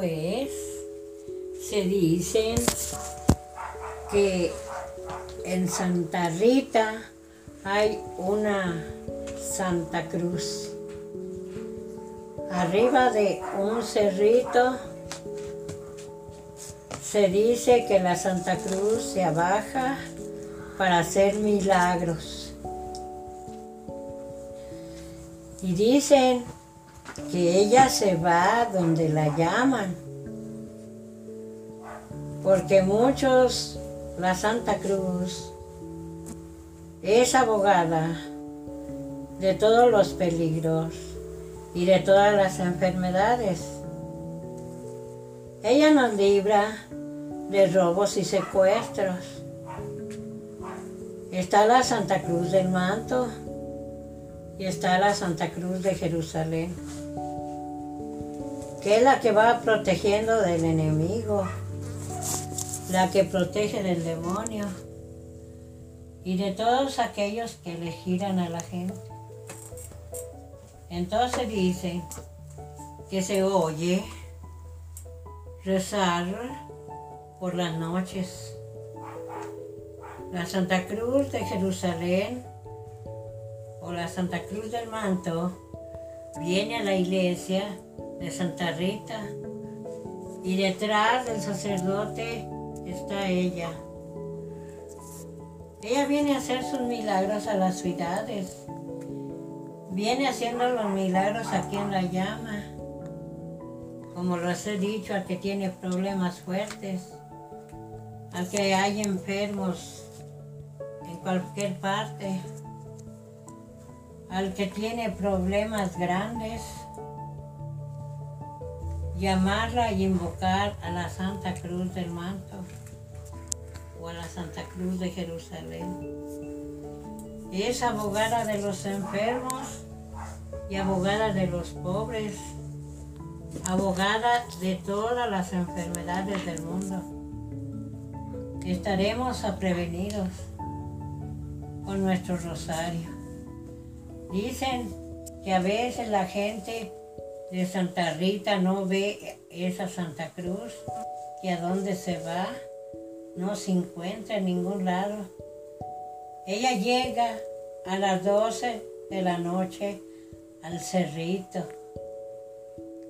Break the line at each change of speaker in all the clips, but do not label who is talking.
que dicen que en Santa Rita hay una Santa Cruz. Arriba de un cerrito se dice que la Santa Cruz se abaja para hacer milagros. Y dicen que ella se va donde la llaman porque muchos, la Santa Cruz es abogada de todos los peligros y de todas las enfermedades. Ella nos libra de robos y secuestros. Está la Santa Cruz del Manto y está la Santa Cruz de Jerusalén, que es la que va protegiendo del enemigo la que protege del demonio y de todos aquellos que le giran a la gente. Entonces dice que se oye rezar por las noches. La Santa Cruz de Jerusalén o la Santa Cruz del Manto viene a la iglesia de Santa Rita y detrás del sacerdote está ella. Ella viene a hacer sus milagros a las ciudades. Viene haciendo los milagros aquí en la llama. Como les he dicho, al que tiene problemas fuertes, al que hay enfermos en cualquier parte, al que tiene problemas grandes, llamarla y invocar a la Santa Cruz del Manto o a la Santa Cruz de Jerusalén. Es abogada de los enfermos y abogada de los pobres, abogada de todas las enfermedades del mundo. Estaremos prevenidos con nuestro rosario. Dicen que a veces la gente de Santa Rita no ve esa Santa Cruz, que a dónde se va, no se encuentra en ningún lado. Ella llega a las 12 de la noche al cerrito.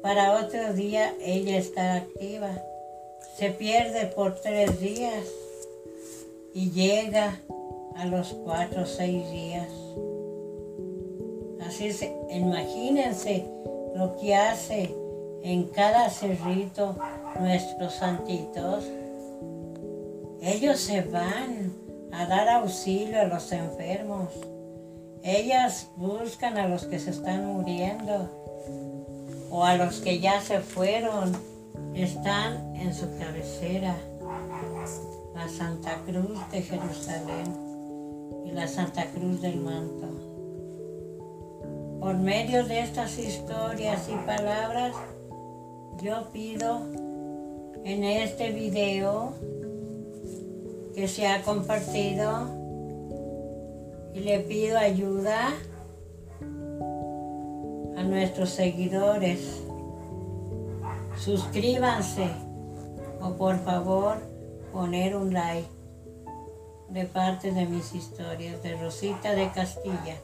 Para otro día ella está activa. Se pierde por tres días y llega a los cuatro o seis días. Así es, imagínense lo que hace en cada cerrito nuestros santitos. Ellos se van a dar auxilio a los enfermos. Ellas buscan a los que se están muriendo o a los que ya se fueron. Están en su cabecera. La Santa Cruz de Jerusalén y la Santa Cruz del Manto. Por medio de estas historias y palabras, yo pido en este video que se ha compartido y le pido ayuda a nuestros seguidores. Suscríbanse o por favor poner un like de parte de mis historias de Rosita de Castilla.